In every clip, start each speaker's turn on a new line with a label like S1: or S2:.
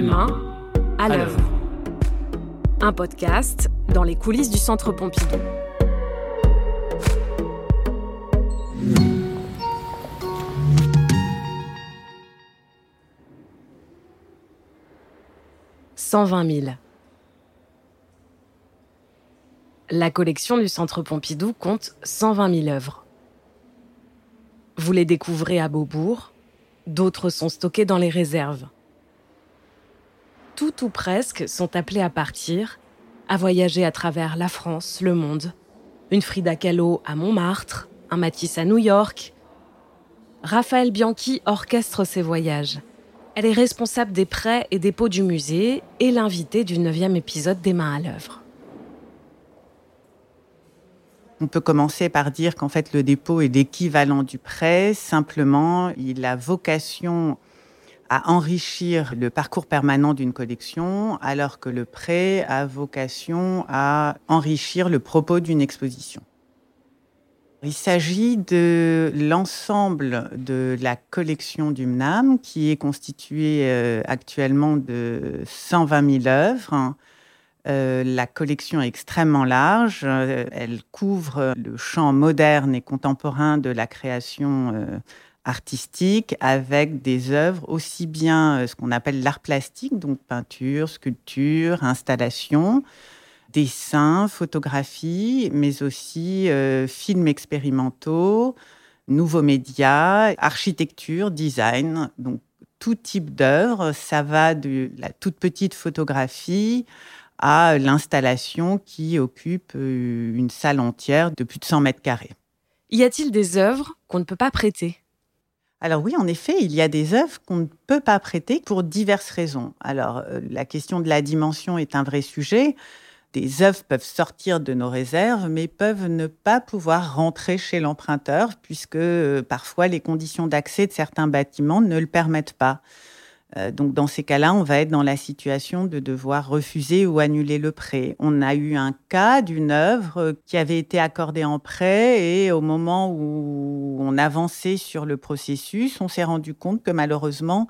S1: Les mains à l'œuvre. Un podcast dans les coulisses du Centre Pompidou. « 120 000. La collection du Centre Pompidou compte 120 000 œuvres. Vous les découvrez à Beaubourg, d'autres sont stockées dans les réserves. Tout ou presque sont appelés à partir, à voyager à travers la France, le monde. Une Frida Kahlo à Montmartre, un Matisse à New York. Raphaël Bianchi orchestre ces voyages. Elle est responsable des prêts et dépôts du musée et l'invitée du neuvième épisode des Mains à l'œuvre.
S2: On peut commencer par dire qu'en fait le dépôt est l'équivalent du prêt, simplement il a vocation à enrichir le parcours permanent d'une collection, alors que le prêt a vocation à enrichir le propos d'une exposition. Il s'agit de l'ensemble de la collection du MNAM, qui est constituée euh, actuellement de 120 000 œuvres, euh, la collection est extrêmement large. Euh, elle couvre le champ moderne et contemporain de la création artistique avec des œuvres aussi bien ce qu'on appelle l'art plastique, donc peinture, sculpture, installation, dessin, photographie, mais aussi films expérimentaux, nouveaux médias, architecture, design, donc tout type d'œuvres. Ça va de la toute petite photographie à l'installation qui occupe euh, une salle entière de plus de 100 mètres carrés.
S1: Y a-t-il des œuvres qu'on ne peut pas prêter?
S2: Alors oui, en effet, il y a des œuvres qu'on ne peut pas prêter pour diverses raisons. Alors euh, la question de la dimension est un vrai sujet. Des œuvres peuvent sortir de nos réserves, mais peuvent ne pas pouvoir rentrer chez l'emprunteur, puisque euh, parfois les conditions d'accès de certains bâtiments ne le permettent pas. Euh, donc dans ces cas-là, on va être dans la situation de devoir refuser ou annuler le prêt. On a eu un cas d'une œuvre qui avait été accordée en prêt et au moment où on avançait sur le processus, on s'est rendu compte que malheureusement,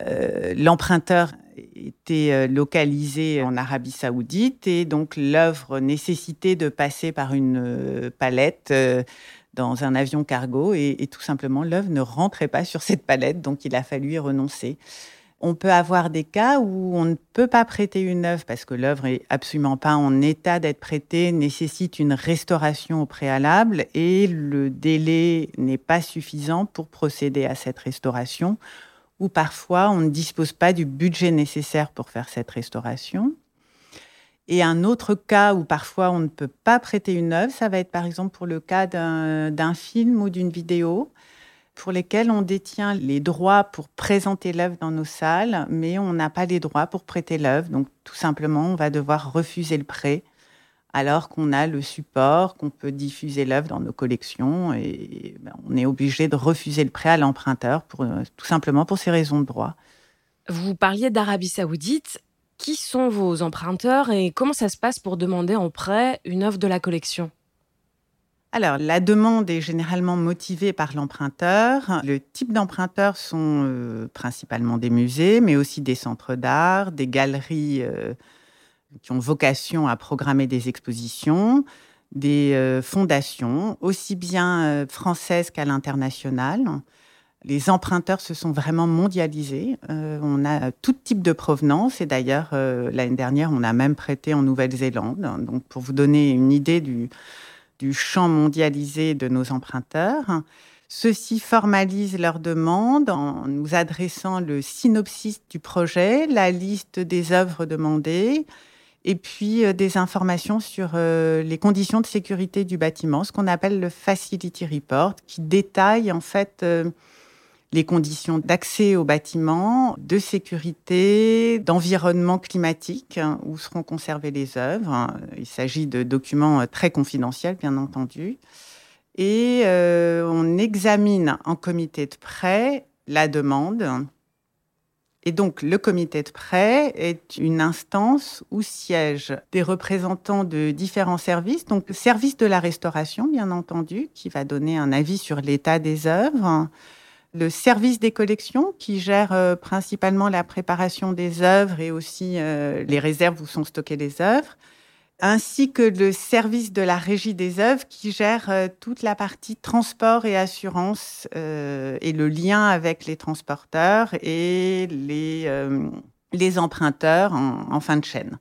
S2: euh, l'emprunteur était euh, localisé en Arabie saoudite et donc l'œuvre nécessitait de passer par une palette dans un avion cargo et, tout simplement l'œuvre ne rentrait pas sur cette palette, donc il a fallu y renoncer. On peut avoir des cas où on ne peut pas prêter une œuvre parce que l'œuvre est absolument pas en état d'être prêtée, nécessite une restauration au préalable et le délai n'est pas suffisant pour procéder à cette restauration ou parfois on ne dispose pas du budget nécessaire pour faire cette restauration. Et un autre cas où parfois on ne peut pas prêter une œuvre, ça va être par exemple pour le cas d'un film ou d'une vidéo pour lesquels on détient les droits pour présenter l'œuvre dans nos salles, mais on n'a pas les droits pour prêter l'œuvre. Donc tout simplement, on va devoir refuser le prêt alors qu'on a le support, qu'on peut diffuser l'œuvre dans nos collections et ben, on est obligé de refuser le prêt à l'emprunteur pour tout simplement pour ces raisons de droit.
S1: Vous parliez d'Arabie Saoudite. Qui sont vos emprunteurs et comment ça se passe pour demander en prêt une œuvre de la collection?
S2: Alors, la demande est généralement motivée par l'emprunteur. Le type d'emprunteurs sont euh, principalement des musées, mais aussi des centres d'art, des galeries euh, qui ont vocation à programmer des expositions, des euh, fondations, aussi bien françaises qu'à l'international les emprunteurs se sont vraiment mondialisés. Euh, on a tout type de provenance et d'ailleurs euh, l'année dernière on a même prêté en Nouvelle-Zélande. Donc pour vous donner une idée du, champ mondialisé de nos emprunteurs. Ceux-ci formalisent leurs demandes en nous adressant le synopsis du projet, la liste des œuvres demandées et puis euh, des informations sur les conditions de sécurité du bâtiment, ce qu'on appelle le Facility Report, qui détaille en fait les conditions d'accès au bâtiment, de sécurité, d'environnement climatique hein, où seront conservées les œuvres. Il s'agit de documents euh, très confidentiels, bien entendu. Et euh, on examine en comité de prêt la demande. Et donc, le comité de prêt est une instance où siègent des représentants de différents services. Donc, le service de la restauration, bien entendu, qui va donner un avis sur l'état des œuvres le service des collections qui gère euh, principalement la préparation des œuvres et aussi euh, les réserves où sont stockées les œuvres, ainsi que le service de la régie des œuvres qui gère euh, toute la partie transport et assurance et le lien avec les transporteurs et les, les emprunteurs en fin de chaîne.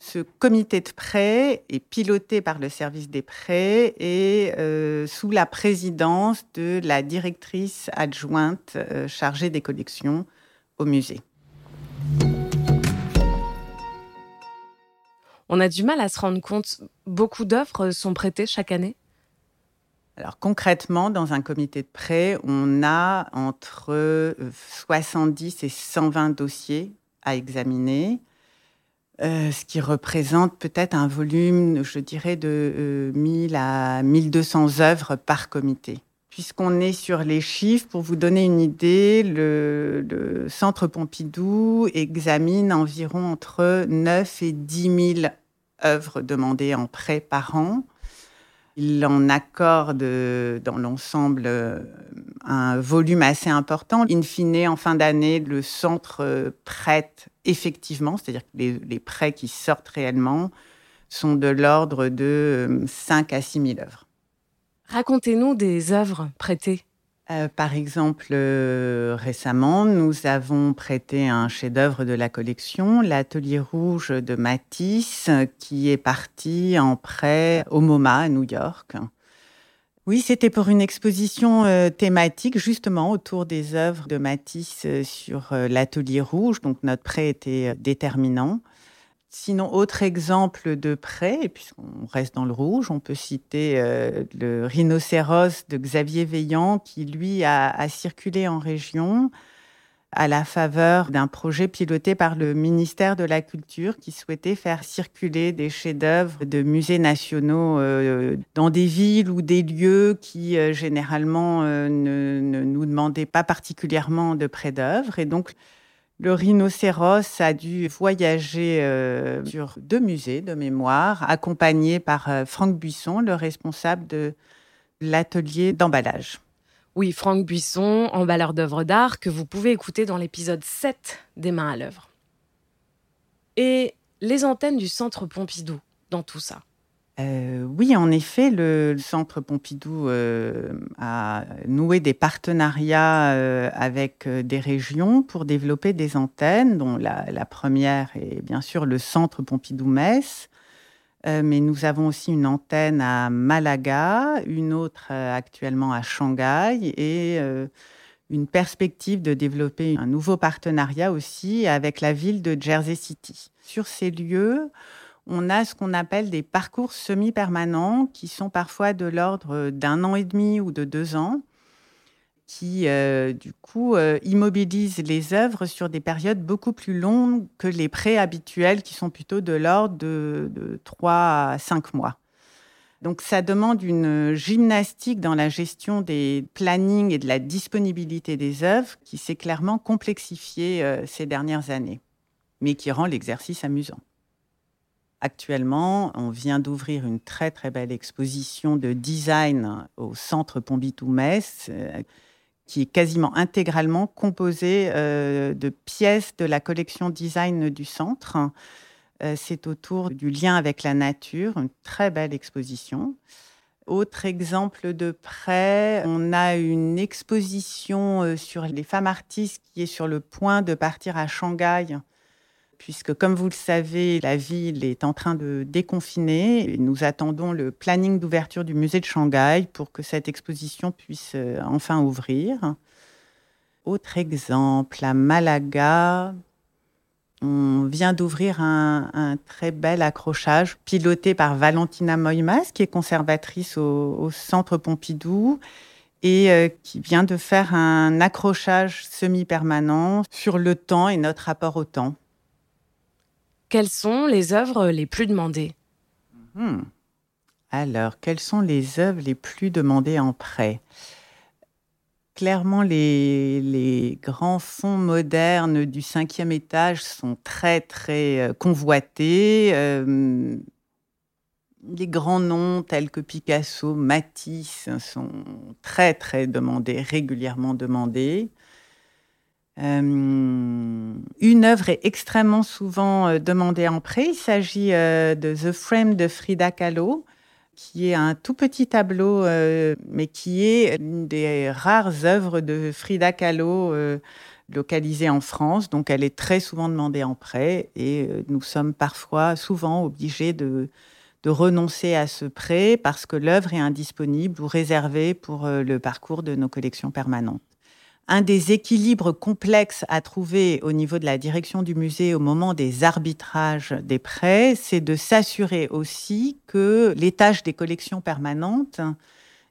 S2: Ce comité de prêt est piloté par le service des prêts et euh, sous la présidence de la directrice adjointe euh, chargée des collections au musée.
S1: On a du mal à se rendre compte. Beaucoup d'œuvres sont prêtées chaque année?
S2: Alors concrètement, dans un comité de prêt, on a entre 70 et 120 dossiers à examiner. Euh, ce qui représente peut-être un volume, je dirais, de 1000 euh, à 1200 œuvres par comité. Puisqu'on est sur les chiffres, pour vous donner une idée, le, le, Centre Pompidou examine environ entre 9 et 10 000 œuvres demandées en prêt par an. Il en accorde dans l'ensemble euh, un volume assez important. In fine, en fin d'année, le centre euh, prête effectivement, c'est-à-dire que les, prêts qui sortent réellement sont de l'ordre de 5 euh, à 6 000 œuvres.
S1: Racontez-nous des œuvres prêtées.
S2: Euh, par exemple, euh, récemment, nous avons prêté un chef-d'œuvre de la collection, l'Atelier Rouge de Matisse, qui est parti en prêt au MoMA à New York. Oui, c'était pour une exposition euh, thématique justement autour des œuvres de Matisse sur l'Atelier Rouge. Donc notre prêt était déterminant. Sinon, autre exemple de prêt, puisqu'on reste dans le rouge, on peut citer euh, le rhinocéros de Xavier Veillant, qui lui a, circulé en région à la faveur d'un projet piloté par le ministère de la Culture qui souhaitait faire circuler des chefs-d'œuvre de musées nationaux euh, dans des villes ou des lieux qui euh, généralement ne, ne, nous demandaient pas particulièrement de prêt d'œuvre. Et donc, le rhinocéros a dû voyager euh, sur deux musées de mémoire, accompagné par euh, Franck Buisson, le responsable de l'atelier d'emballage.
S1: Oui, Franck Buisson, emballeur d'œuvres d'art, que vous pouvez écouter dans l'épisode 7 des Mains à l'œuvre. Et les antennes du Centre Pompidou dans tout ça
S2: euh, oui, en effet, le Centre Pompidou euh, a noué des partenariats euh, avec des régions pour développer des antennes, dont la, première est bien sûr le Centre Pompidou-Metz. mais nous avons aussi une antenne à Malaga, une autre actuellement à Shanghai et une perspective de développer un nouveau partenariat aussi avec la ville de Jersey City. Sur ces lieux, on a ce qu'on appelle des parcours semi-permanents qui sont parfois de l'ordre d'un an et demi ou de deux ans, qui euh, du coup euh, immobilisent les œuvres sur des périodes beaucoup plus longues que les prêts habituels qui sont plutôt de l'ordre de, trois à cinq mois. Donc ça demande une gymnastique dans la gestion des plannings et de la disponibilité des œuvres qui s'est clairement complexifiée euh, ces dernières années, mais qui rend l'exercice amusant. Actuellement, on vient d'ouvrir une très très belle exposition de design au Centre Pompidou-Metz, euh, qui est quasiment intégralement composée euh, de pièces de la collection design du centre. Euh, c'est autour du lien avec la nature, une très belle exposition. Autre exemple de près, on a une exposition sur les femmes artistes qui est sur le point de partir à Shanghai puisque comme vous le savez, la ville est en train de déconfiner. Nous attendons le planning d'ouverture du musée de Shanghai pour que cette exposition puisse euh, enfin ouvrir. Autre exemple, à Malaga, on vient d'ouvrir un, très bel accrochage piloté par Valentina Moimas, qui est conservatrice au, Centre Pompidou et euh, qui vient de faire un accrochage semi-permanent sur le temps et notre rapport au temps.
S1: Quelles sont les œuvres les plus demandées
S2: hmm. Alors, quelles sont les œuvres les plus demandées en prêt? Clairement, les, grands fonds modernes du cinquième étage sont très, très euh, convoités. Euh, les grands noms tels que Picasso, Matisse sont très très demandés, régulièrement demandés. Euh, une œuvre est extrêmement souvent euh, demandée en prêt. Il s'agit euh, de The Frame de Frida Kahlo, qui est un tout petit tableau, mais qui est une des rares œuvres de Frida Kahlo localisée en France. Donc elle est très souvent demandée en prêt et nous sommes parfois, souvent obligés de, de renoncer à ce prêt parce que l'œuvre est indisponible ou réservée pour le parcours de nos collections permanentes un des équilibres complexes à trouver au niveau de la direction du musée au moment des arbitrages des prêts, c'est de s'assurer aussi que l'étage des collections permanentes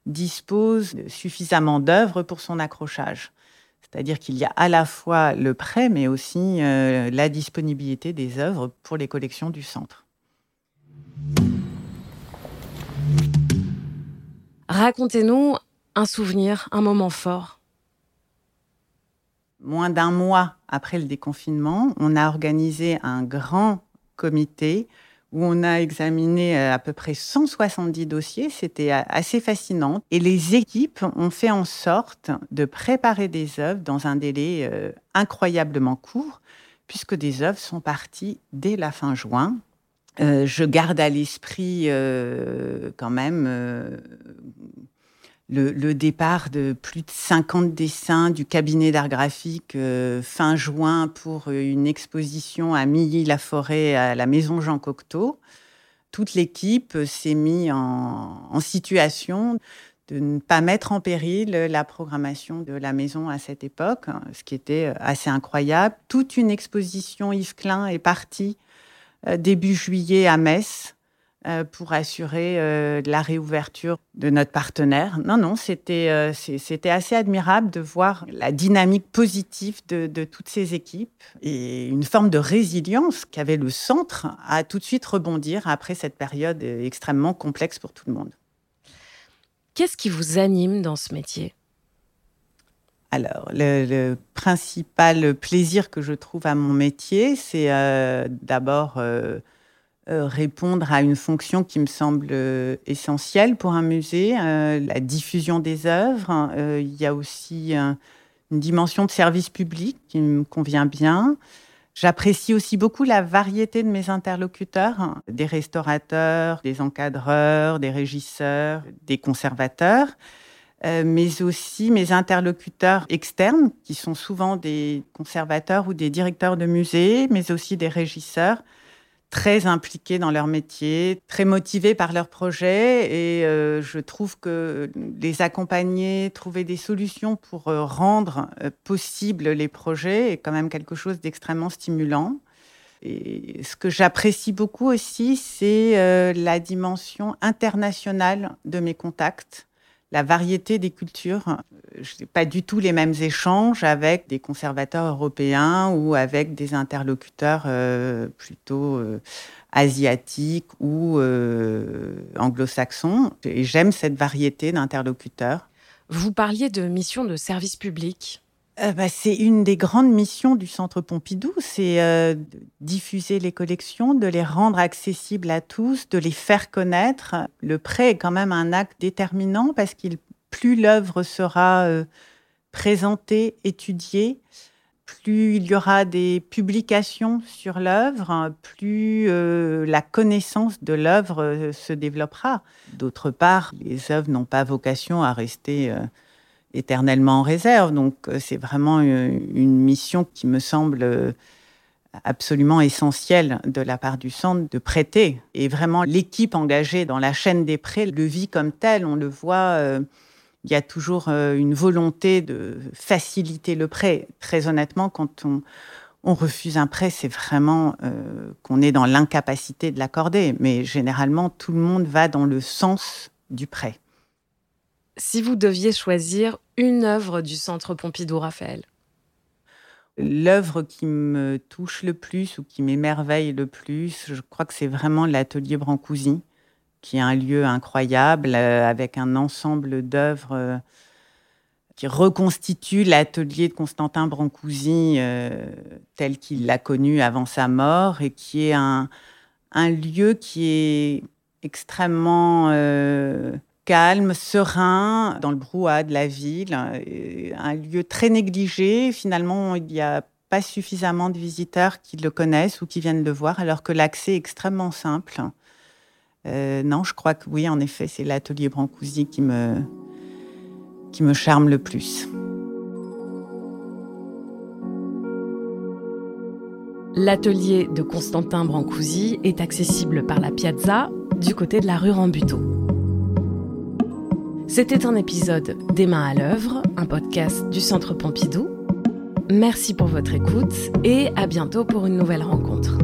S2: dispose suffisamment d'œuvres pour son accrochage. C'est-à-dire qu'il y a à la fois le prêt, mais aussi euh, la disponibilité des œuvres pour les collections du centre.
S1: Racontez-nous un souvenir, un moment fort
S2: moins d'un mois après le déconfinement, on a organisé un grand comité où on a examiné euh, à peu près 170 dossiers. C'était euh, assez fascinant. Et les équipes ont fait en sorte de préparer des œuvres dans un délai euh, incroyablement court, puisque des œuvres sont parties dès la fin juin. je garde à l'esprit quand même le, départ de plus de 50 dessins du cabinet d'art graphique euh, fin juin pour une exposition à Milly-la-Forêt à la maison Jean Cocteau. Toute l'équipe s'est mise en, situation de ne pas mettre en péril la programmation de la maison à cette époque, ce qui était assez incroyable. Toute une exposition Yves Klein est partie euh, début juillet à Metz pour assurer euh, la réouverture de notre partenaire. Non, non, c'était euh, c'était assez admirable de voir la dynamique positive de, de, toutes ces équipes et une forme de résilience qu'avait le centre à tout de suite rebondir après cette période extrêmement complexe pour tout le monde.
S1: Qu'est-ce qui vous anime dans ce métier?
S2: Alors, le, le, principal plaisir que je trouve à mon métier, c'est d'abord euh, répondre à une fonction qui me semble euh, essentielle pour un musée, euh, la diffusion des œuvres. il y a aussi une dimension de service public qui me convient bien. J'apprécie aussi beaucoup la variété de mes interlocuteurs, des restaurateurs, des encadreurs, des régisseurs, des conservateurs, mais aussi mes interlocuteurs externes, qui sont souvent des conservateurs ou des directeurs de musées, mais aussi des régisseurs très impliqués dans leur métier, très motivés par leur projet et euh, je trouve que les accompagner, trouver des solutions pour euh, rendre euh, possible les projets est quand même quelque chose d'extrêmement stimulant. Et ce que j'apprécie beaucoup aussi, c'est la dimension internationale de mes contacts la variété des cultures. Je n'ai pas du tout les mêmes échanges avec des conservateurs européens ou avec des interlocuteurs euh, plutôt euh, asiatiques ou euh, anglo-saxons. Et j'aime cette variété d'interlocuteurs.
S1: Vous parliez de mission de service public.
S2: Euh, bah, c'est une des grandes missions du Centre Pompidou, c'est euh, diffuser les collections, de les rendre accessibles à tous, de les faire connaître. Le prêt est quand même un acte déterminant parce que plus l'œuvre sera euh, présentée, étudiée, plus il y aura des publications sur l'œuvre, plus la connaissance de l'œuvre se développera. D'autre part, les œuvres n'ont pas vocation à rester éternellement en réserve. Donc euh, c'est vraiment euh, une, mission qui me semble euh, absolument essentielle de la part du centre de prêter. Et vraiment, l'équipe engagée dans la chaîne des prêts le vit comme tel. On le voit, il y a toujours une volonté de faciliter le prêt. Très honnêtement, quand on, on refuse un prêt, c'est vraiment qu'on est dans l'incapacité de l'accorder. Mais généralement, tout le monde va dans le sens du prêt.
S1: Si vous deviez choisir une œuvre du Centre Pompidou-Raphaël
S2: L'œuvre qui me touche le plus ou qui m'émerveille le plus, je crois que c'est vraiment l'atelier Brancusi, qui est un lieu incroyable euh, avec un ensemble d'œuvres euh, qui reconstitue l'atelier de Constantin Brancusi euh, tel qu'il l'a connu avant sa mort et qui est un, lieu qui est extrêmement calme, serein, dans le brouhaha de la ville, euh, un lieu très négligé. Finalement, il n'y a pas suffisamment de visiteurs qui le connaissent ou qui viennent le voir, alors que l'accès est extrêmement simple. Euh, non, je crois que oui, en effet, c'est l'atelier Brancusi qui me, qui me charme le plus.
S1: L'atelier de Constantin Brancusi est accessible par la piazza du côté de la rue Rambuteau. C'était un épisode des mains à l'œuvre, un podcast du Centre Pompidou. Merci pour votre écoute et à bientôt pour une nouvelle rencontre.